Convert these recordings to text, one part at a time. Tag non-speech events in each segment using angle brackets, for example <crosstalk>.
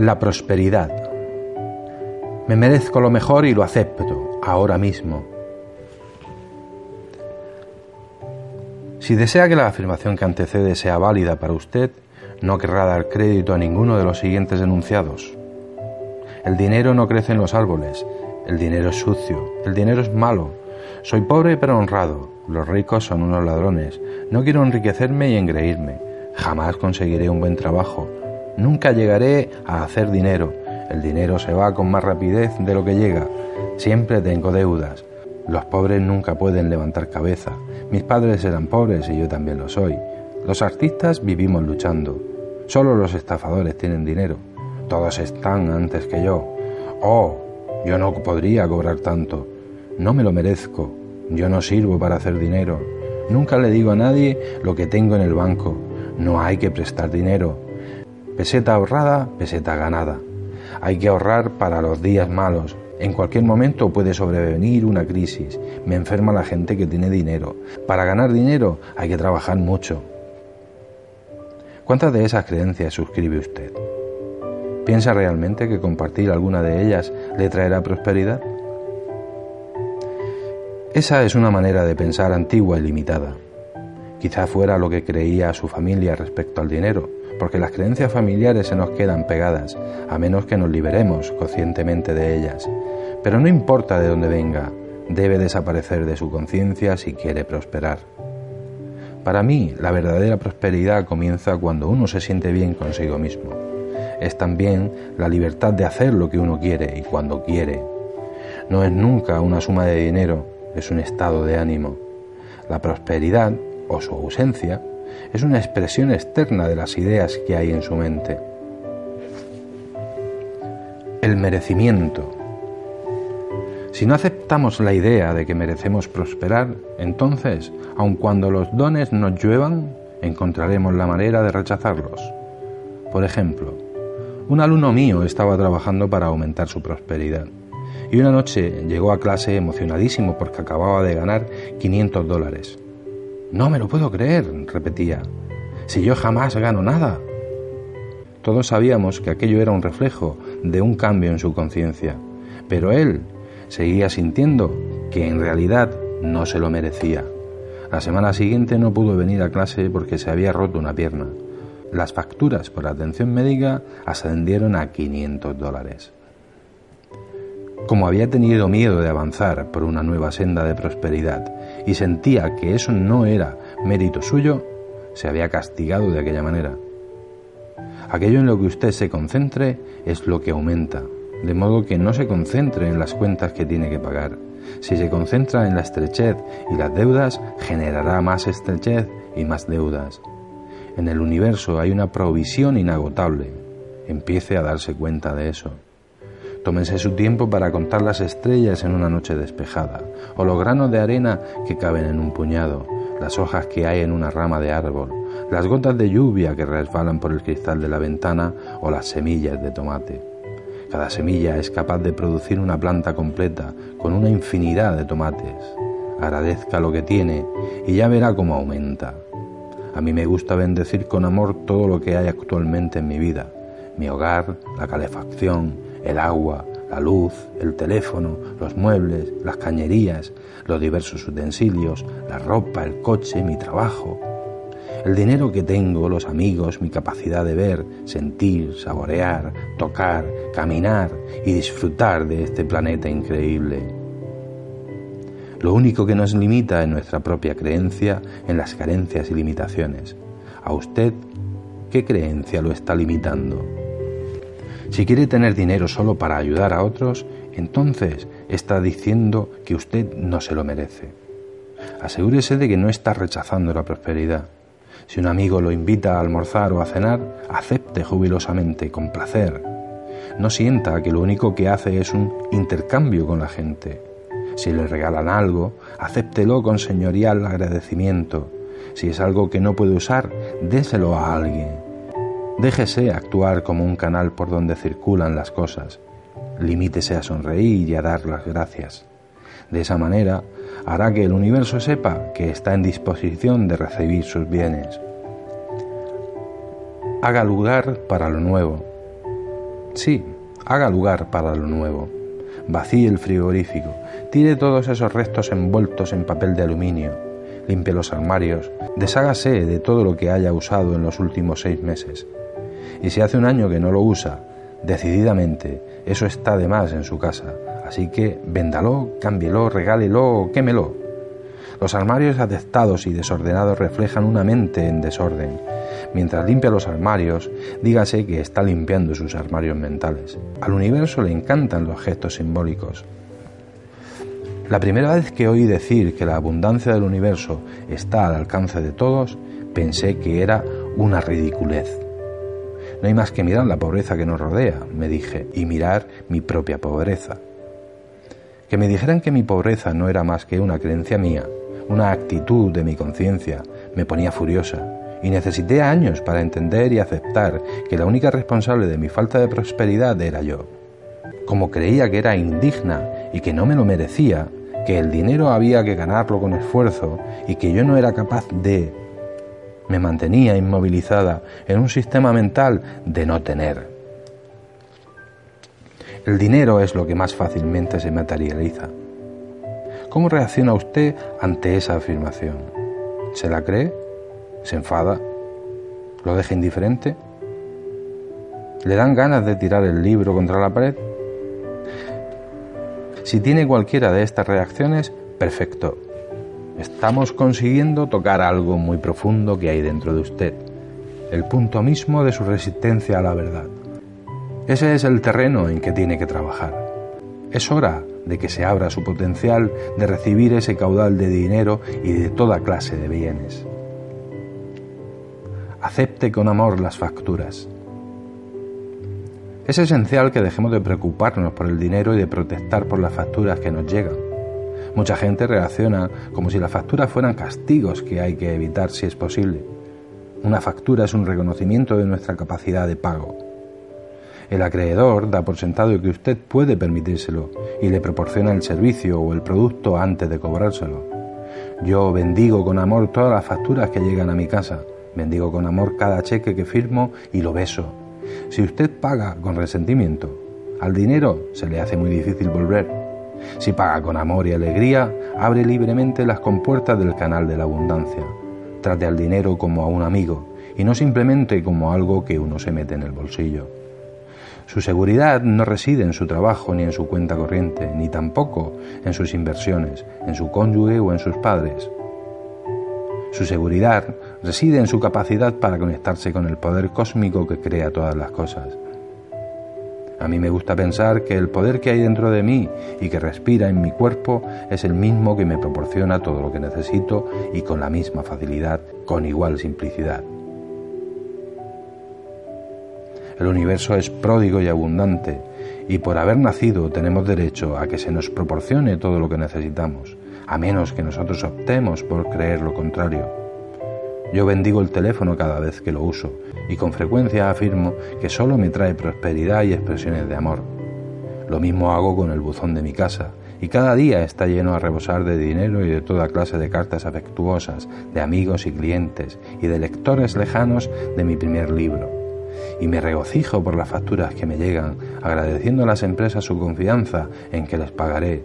La prosperidad. Me merezco lo mejor y lo acepto, ahora mismo. Si desea que la afirmación que antecede sea válida para usted, no querrá dar crédito a ninguno de los siguientes enunciados. El dinero no crece en los árboles, el dinero es sucio, el dinero es malo, soy pobre pero honrado, los ricos son unos ladrones, no quiero enriquecerme y engreírme, jamás conseguiré un buen trabajo, nunca llegaré a hacer dinero, el dinero se va con más rapidez de lo que llega, siempre tengo deudas, los pobres nunca pueden levantar cabeza, mis padres eran pobres y yo también lo soy, los artistas vivimos luchando, solo los estafadores tienen dinero, todos están antes que yo, oh, yo no podría cobrar tanto, no me lo merezco, yo no sirvo para hacer dinero, nunca le digo a nadie lo que tengo en el banco, no hay que prestar dinero, peseta ahorrada, peseta ganada. Hay que ahorrar para los días malos. En cualquier momento puede sobrevenir una crisis. Me enferma la gente que tiene dinero. Para ganar dinero hay que trabajar mucho. ¿Cuántas de esas creencias suscribe usted? ¿Piensa realmente que compartir alguna de ellas le traerá prosperidad? Esa es una manera de pensar antigua y limitada. Quizá fuera lo que creía su familia respecto al dinero, porque las creencias familiares se nos quedan pegadas, a menos que nos liberemos conscientemente de ellas. Pero no importa de dónde venga, debe desaparecer de su conciencia si quiere prosperar. Para mí, la verdadera prosperidad comienza cuando uno se siente bien consigo mismo. Es también la libertad de hacer lo que uno quiere y cuando quiere. No es nunca una suma de dinero, es un estado de ánimo. La prosperidad, o su ausencia, es una expresión externa de las ideas que hay en su mente. El merecimiento. Si no aceptamos la idea de que merecemos prosperar, entonces, aun cuando los dones nos lluevan, encontraremos la manera de rechazarlos. Por ejemplo, un alumno mío estaba trabajando para aumentar su prosperidad y una noche llegó a clase emocionadísimo porque acababa de ganar 500 dólares. No me lo puedo creer, repetía. Si yo jamás gano nada. Todos sabíamos que aquello era un reflejo de un cambio en su conciencia, pero él seguía sintiendo que en realidad no se lo merecía. La semana siguiente no pudo venir a clase porque se había roto una pierna. Las facturas por atención médica ascendieron a 500 dólares. Como había tenido miedo de avanzar por una nueva senda de prosperidad y sentía que eso no era mérito suyo, se había castigado de aquella manera. Aquello en lo que usted se concentre es lo que aumenta, de modo que no se concentre en las cuentas que tiene que pagar. Si se concentra en la estrechez y las deudas, generará más estrechez y más deudas. En el universo hay una provisión inagotable. Empiece a darse cuenta de eso. Tómense su tiempo para contar las estrellas en una noche despejada, o los granos de arena que caben en un puñado, las hojas que hay en una rama de árbol, las gotas de lluvia que resbalan por el cristal de la ventana o las semillas de tomate. Cada semilla es capaz de producir una planta completa con una infinidad de tomates. Agradezca lo que tiene y ya verá cómo aumenta. A mí me gusta bendecir con amor todo lo que hay actualmente en mi vida, mi hogar, la calefacción, el agua, la luz, el teléfono, los muebles, las cañerías, los diversos utensilios, la ropa, el coche, mi trabajo, el dinero que tengo, los amigos, mi capacidad de ver, sentir, saborear, tocar, caminar y disfrutar de este planeta increíble. Lo único que nos limita es nuestra propia creencia en las carencias y limitaciones. ¿A usted qué creencia lo está limitando? Si quiere tener dinero solo para ayudar a otros, entonces está diciendo que usted no se lo merece. Asegúrese de que no está rechazando la prosperidad. Si un amigo lo invita a almorzar o a cenar, acepte jubilosamente, con placer. No sienta que lo único que hace es un intercambio con la gente. Si le regalan algo, acéptelo con señorial agradecimiento. Si es algo que no puede usar, déselo a alguien. Déjese actuar como un canal por donde circulan las cosas. Limítese a sonreír y a dar las gracias. De esa manera hará que el universo sepa que está en disposición de recibir sus bienes. Haga lugar para lo nuevo. Sí, haga lugar para lo nuevo. Vacíe el frigorífico, tire todos esos restos envueltos en papel de aluminio, limpie los armarios, deshágase de todo lo que haya usado en los últimos seis meses. Y si hace un año que no lo usa, decididamente, eso está de más en su casa, así que véndalo, cámbielo, regálelo, quémelo. Los armarios atestados y desordenados reflejan una mente en desorden. Mientras limpia los armarios, dígase que está limpiando sus armarios mentales. Al universo le encantan los gestos simbólicos. La primera vez que oí decir que la abundancia del universo está al alcance de todos, pensé que era una ridiculez. No hay más que mirar la pobreza que nos rodea, me dije, y mirar mi propia pobreza. Que me dijeran que mi pobreza no era más que una creencia mía, una actitud de mi conciencia me ponía furiosa y necesité años para entender y aceptar que la única responsable de mi falta de prosperidad era yo. Como creía que era indigna y que no me lo merecía, que el dinero había que ganarlo con esfuerzo y que yo no era capaz de... me mantenía inmovilizada en un sistema mental de no tener. El dinero es lo que más fácilmente se materializa ¿Cómo reacciona usted ante esa afirmación? ¿Se la cree? ¿Se enfada? ¿Lo deja indiferente? ¿Le dan ganas de tirar el libro contra la pared? Si tiene cualquiera de estas reacciones, perfecto. Estamos consiguiendo tocar algo muy profundo que hay dentro de usted, el punto mismo de su resistencia a la verdad. Ese es el terreno en que tiene que trabajar. Es hora de que se abra su potencial de recibir ese caudal de dinero y de toda clase de bienes. Acepte con amor las facturas. Es esencial que dejemos de preocuparnos por el dinero y de protestar por las facturas que nos llegan. Mucha gente reacciona como si las facturas fueran castigos que hay que evitar si es posible. Una factura es un reconocimiento de nuestra capacidad de pago. El acreedor da por sentado que usted puede permitírselo y le proporciona el servicio o el producto antes de cobrárselo. Yo bendigo con amor todas las facturas que llegan a mi casa, bendigo con amor cada cheque que firmo y lo beso. Si usted paga con resentimiento, al dinero se le hace muy difícil volver. Si paga con amor y alegría, abre libremente las compuertas del canal de la abundancia. Trate al dinero como a un amigo y no simplemente como algo que uno se mete en el bolsillo. Su seguridad no reside en su trabajo ni en su cuenta corriente, ni tampoco en sus inversiones, en su cónyuge o en sus padres. Su seguridad reside en su capacidad para conectarse con el poder cósmico que crea todas las cosas. A mí me gusta pensar que el poder que hay dentro de mí y que respira en mi cuerpo es el mismo que me proporciona todo lo que necesito y con la misma facilidad, con igual simplicidad. El universo es pródigo y abundante, y por haber nacido tenemos derecho a que se nos proporcione todo lo que necesitamos, a menos que nosotros optemos por creer lo contrario. Yo bendigo el teléfono cada vez que lo uso, y con frecuencia afirmo que solo me trae prosperidad y expresiones de amor. Lo mismo hago con el buzón de mi casa, y cada día está lleno a rebosar de dinero y de toda clase de cartas afectuosas, de amigos y clientes, y de lectores lejanos de mi primer libro y me regocijo por las facturas que me llegan, agradeciendo a las empresas su confianza en que les pagaré.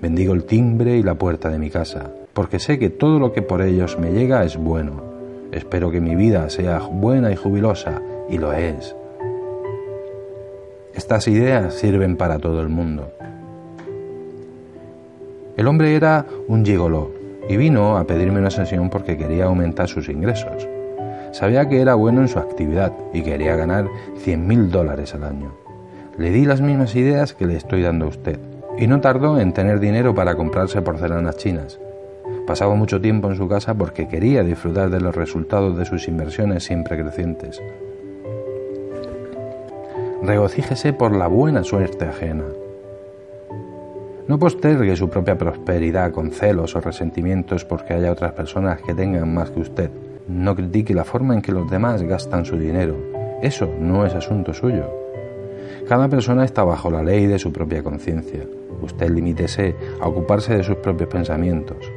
Bendigo el timbre y la puerta de mi casa, porque sé que todo lo que por ellos me llega es bueno. Espero que mi vida sea buena y jubilosa, y lo es. Estas ideas sirven para todo el mundo. El hombre era un gigoló y vino a pedirme una sesión porque quería aumentar sus ingresos. Sabía que era bueno en su actividad y quería ganar 100 mil dólares al año. Le di las mismas ideas que le estoy dando a usted y no tardó en tener dinero para comprarse porcelanas chinas. Pasaba mucho tiempo en su casa porque quería disfrutar de los resultados de sus inversiones siempre crecientes. Regocíjese por la buena suerte ajena. No postergue su propia prosperidad con celos o resentimientos porque haya otras personas que tengan más que usted. No critique la forma en que los demás gastan su dinero. Eso no es asunto suyo. Cada persona está bajo la ley de su propia conciencia. Usted limítese a ocuparse de sus propios pensamientos.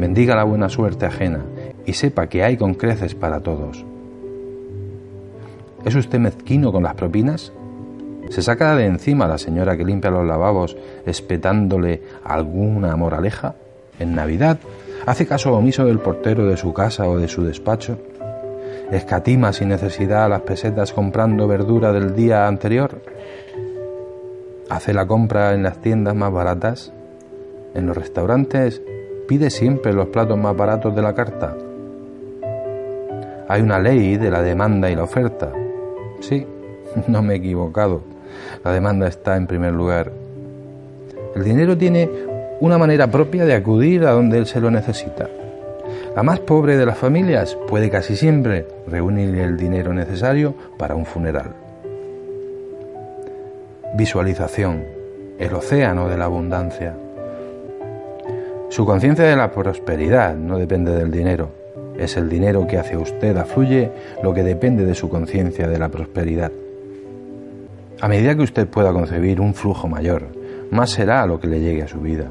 Bendiga la buena suerte ajena y sepa que hay con creces para todos. ¿Es usted mezquino con las propinas? ¿Se saca de encima la señora que limpia los lavabos espetándole alguna moraleja? ¿En Navidad hace caso omiso del portero de su casa o de su despacho? ¿Escatima sin necesidad las pesetas comprando verdura del día anterior? ¿Hace la compra en las tiendas más baratas? ¿En los restaurantes pide siempre los platos más baratos de la carta? Hay una ley de la demanda y la oferta. Sí, <laughs> no me he equivocado. La demanda está en primer lugar. El dinero tiene una manera propia de acudir a donde él se lo necesita. La más pobre de las familias puede casi siempre reunir el dinero necesario para un funeral. Visualización. El océano de la abundancia. Su conciencia de la prosperidad no depende del dinero. Es el dinero que hacia usted afluye lo que depende de su conciencia de la prosperidad. A medida que usted pueda concebir un flujo mayor, más será lo que le llegue a su vida.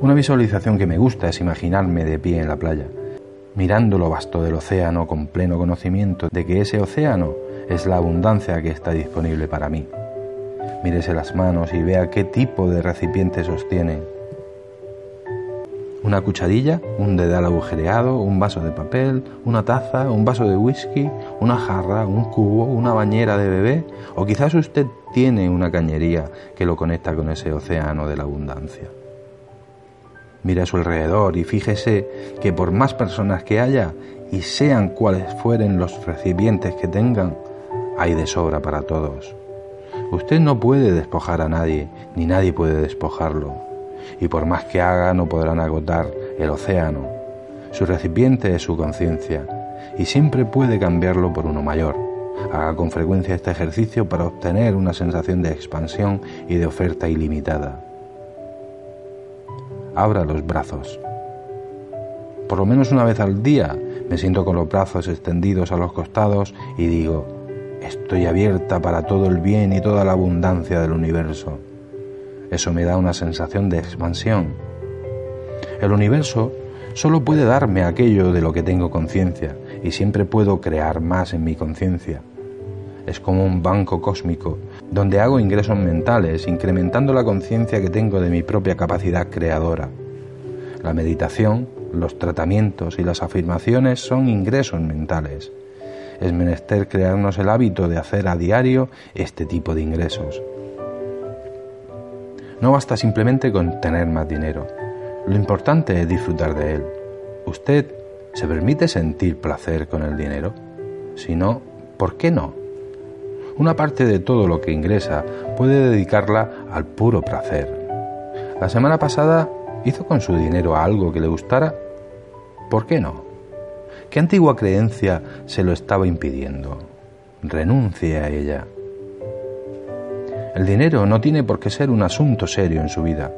Una visualización que me gusta es imaginarme de pie en la playa, mirando lo vasto del océano con pleno conocimiento de que ese océano es la abundancia que está disponible para mí. Mírese las manos y vea qué tipo de recipiente sostiene una cucharilla, un dedal agujereado, un vaso de papel, una taza, un vaso de whisky, una jarra, un cubo, una bañera de bebé, o quizás usted tiene una cañería que lo conecta con ese océano de la abundancia. Mire a su alrededor y fíjese que por más personas que haya y sean cuales fueren los recipientes que tengan, hay de sobra para todos. Usted no puede despojar a nadie, ni nadie puede despojarlo y por más que haga no podrán agotar el océano. Su recipiente es su conciencia y siempre puede cambiarlo por uno mayor. Haga con frecuencia este ejercicio para obtener una sensación de expansión y de oferta ilimitada. Abra los brazos. Por lo menos una vez al día me siento con los brazos extendidos a los costados y digo, estoy abierta para todo el bien y toda la abundancia del universo. Eso me da una sensación de expansión. El universo solo puede darme aquello de lo que tengo conciencia y siempre puedo crear más en mi conciencia. Es como un banco cósmico donde hago ingresos mentales incrementando la conciencia que tengo de mi propia capacidad creadora. La meditación, los tratamientos y las afirmaciones son ingresos mentales. Es menester crearnos el hábito de hacer a diario este tipo de ingresos. No basta simplemente con tener más dinero. Lo importante es disfrutar de él. ¿Usted se permite sentir placer con el dinero? Si no, ¿por qué no? Una parte de todo lo que ingresa puede dedicarla al puro placer. La semana pasada hizo con su dinero algo que le gustara. ¿Por qué no? ¿Qué antigua creencia se lo estaba impidiendo? Renuncie a ella. El dinero no tiene por qué ser un asunto serio en su vida.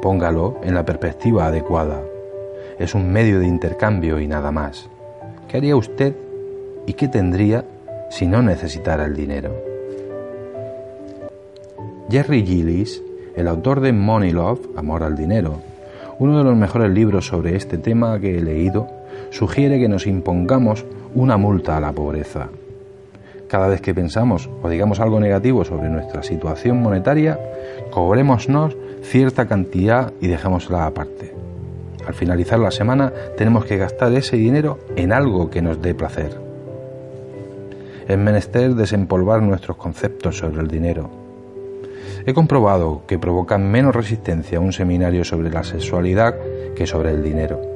Póngalo en la perspectiva adecuada. Es un medio de intercambio y nada más. ¿Qué haría usted y qué tendría si no necesitara el dinero? Jerry Gillis, el autor de Money Love, Amor al Dinero, uno de los mejores libros sobre este tema que he leído, sugiere que nos impongamos una multa a la pobreza. Cada vez que pensamos o digamos algo negativo sobre nuestra situación monetaria, cobrémonos cierta cantidad y dejémosla aparte. Al finalizar la semana tenemos que gastar ese dinero en algo que nos dé placer. Es menester desempolvar nuestros conceptos sobre el dinero. He comprobado que provocan menos resistencia un seminario sobre la sexualidad que sobre el dinero.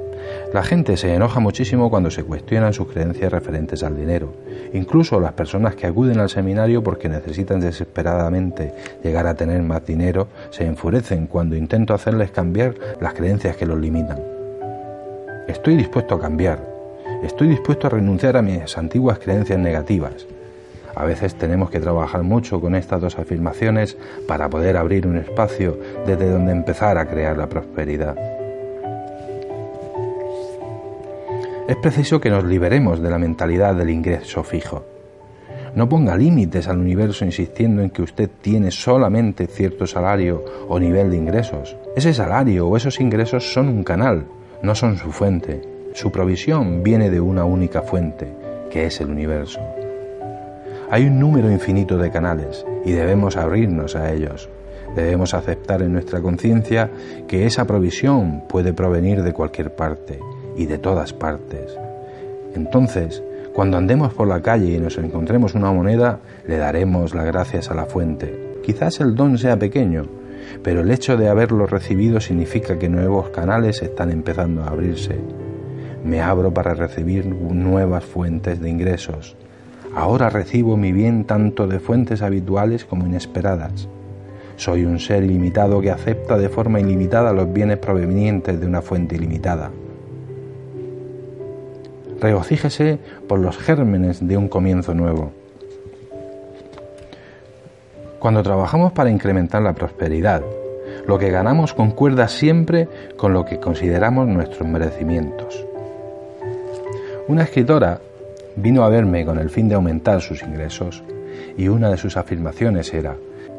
La gente se enoja muchísimo cuando se cuestionan sus creencias referentes al dinero. Incluso las personas que acuden al seminario porque necesitan desesperadamente llegar a tener más dinero se enfurecen cuando intento hacerles cambiar las creencias que los limitan. Estoy dispuesto a cambiar. Estoy dispuesto a renunciar a mis antiguas creencias negativas. A veces tenemos que trabajar mucho con estas dos afirmaciones para poder abrir un espacio desde donde empezar a crear la prosperidad. Es preciso que nos liberemos de la mentalidad del ingreso fijo. No ponga límites al universo insistiendo en que usted tiene solamente cierto salario o nivel de ingresos. Ese salario o esos ingresos son un canal, no son su fuente. Su provisión viene de una única fuente, que es el universo. Hay un número infinito de canales y debemos abrirnos a ellos. Debemos aceptar en nuestra conciencia que esa provisión puede provenir de cualquier parte y de todas partes. Entonces, cuando andemos por la calle y nos encontremos una moneda, le daremos las gracias a la fuente. Quizás el don sea pequeño, pero el hecho de haberlo recibido significa que nuevos canales están empezando a abrirse. Me abro para recibir nuevas fuentes de ingresos. Ahora recibo mi bien tanto de fuentes habituales como inesperadas. Soy un ser ilimitado que acepta de forma ilimitada los bienes provenientes de una fuente ilimitada. Regocíjese por los gérmenes de un comienzo nuevo. Cuando trabajamos para incrementar la prosperidad, lo que ganamos concuerda siempre con lo que consideramos nuestros merecimientos. Una escritora vino a verme con el fin de aumentar sus ingresos y una de sus afirmaciones era,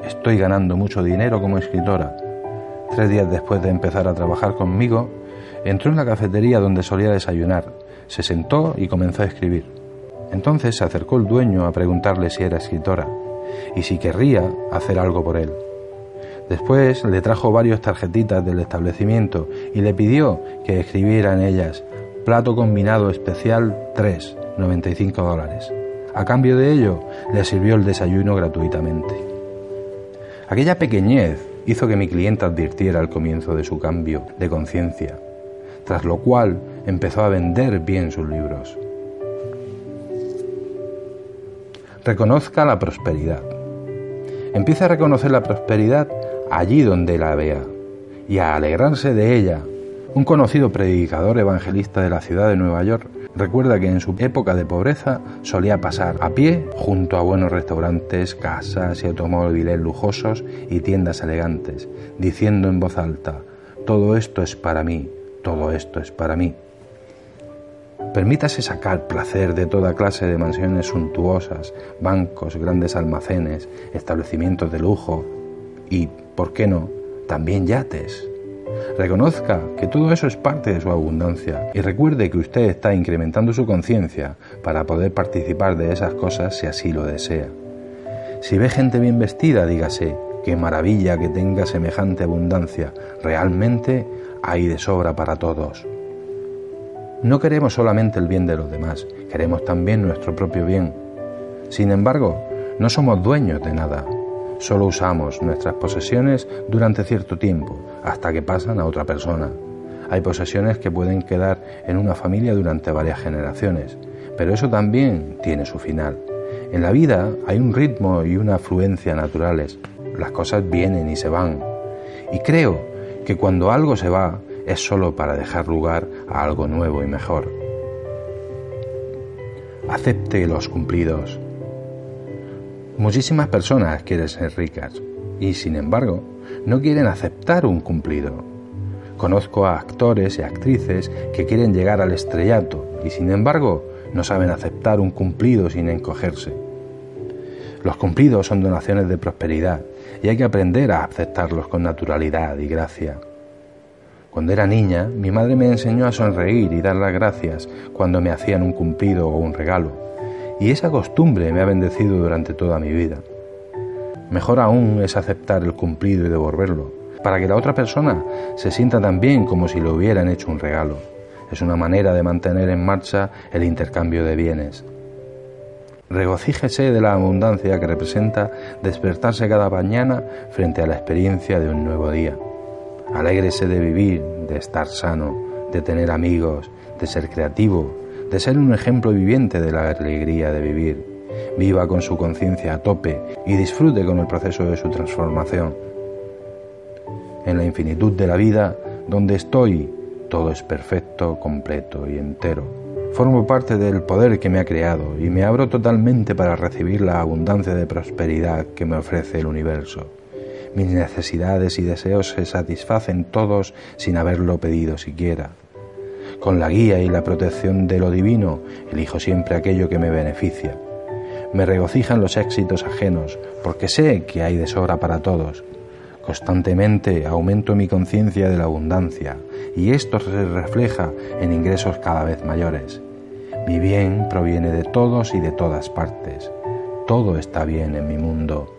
estoy ganando mucho dinero como escritora. Tres días después de empezar a trabajar conmigo, entró en la cafetería donde solía desayunar, se sentó y comenzó a escribir. Entonces se acercó el dueño a preguntarle si era escritora y si querría hacer algo por él. Después le trajo varias tarjetitas del establecimiento y le pidió que escribiera en ellas plato combinado especial 3, 95 dólares. A cambio de ello, le sirvió el desayuno gratuitamente. Aquella pequeñez hizo que mi cliente advirtiera el comienzo de su cambio de conciencia, tras lo cual empezó a vender bien sus libros. reconozca la prosperidad. Empieza a reconocer la prosperidad allí donde la vea y a alegrarse de ella. Un conocido predicador evangelista de la ciudad de Nueva York recuerda que en su época de pobreza solía pasar a pie junto a buenos restaurantes, casas y automóviles lujosos y tiendas elegantes, diciendo en voz alta, todo esto es para mí, todo esto es para mí. Permítase sacar placer de toda clase de mansiones suntuosas, bancos, grandes almacenes, establecimientos de lujo y, ¿por qué no?, también yates. Reconozca que todo eso es parte de su abundancia y recuerde que usted está incrementando su conciencia para poder participar de esas cosas si así lo desea. Si ve gente bien vestida, dígase, qué maravilla que tenga semejante abundancia, realmente hay de sobra para todos. No queremos solamente el bien de los demás, queremos también nuestro propio bien. Sin embargo, no somos dueños de nada, solo usamos nuestras posesiones durante cierto tiempo, hasta que pasan a otra persona. Hay posesiones que pueden quedar en una familia durante varias generaciones, pero eso también tiene su final. En la vida hay un ritmo y una afluencia naturales. Las cosas vienen y se van. Y creo que cuando algo se va, es solo para dejar lugar a algo nuevo y mejor. Acepte los cumplidos. Muchísimas personas quieren ser ricas y sin embargo no quieren aceptar un cumplido. Conozco a actores y actrices que quieren llegar al estrellato y sin embargo no saben aceptar un cumplido sin encogerse. Los cumplidos son donaciones de prosperidad y hay que aprender a aceptarlos con naturalidad y gracia. Cuando era niña, mi madre me enseñó a sonreír y dar las gracias cuando me hacían un cumplido o un regalo, y esa costumbre me ha bendecido durante toda mi vida. Mejor aún es aceptar el cumplido y devolverlo, para que la otra persona se sienta tan bien como si le hubieran hecho un regalo. Es una manera de mantener en marcha el intercambio de bienes. Regocíjese de la abundancia que representa despertarse cada mañana frente a la experiencia de un nuevo día. Alégrese de vivir, de estar sano, de tener amigos, de ser creativo, de ser un ejemplo viviente de la alegría de vivir. Viva con su conciencia a tope y disfrute con el proceso de su transformación. En la infinitud de la vida, donde estoy, todo es perfecto, completo y entero. Formo parte del poder que me ha creado y me abro totalmente para recibir la abundancia de prosperidad que me ofrece el universo. Mis necesidades y deseos se satisfacen todos sin haberlo pedido siquiera. Con la guía y la protección de lo divino, elijo siempre aquello que me beneficia. Me regocijan los éxitos ajenos, porque sé que hay de sobra para todos. Constantemente aumento mi conciencia de la abundancia, y esto se refleja en ingresos cada vez mayores. Mi bien proviene de todos y de todas partes. todo está bien en mi mundo.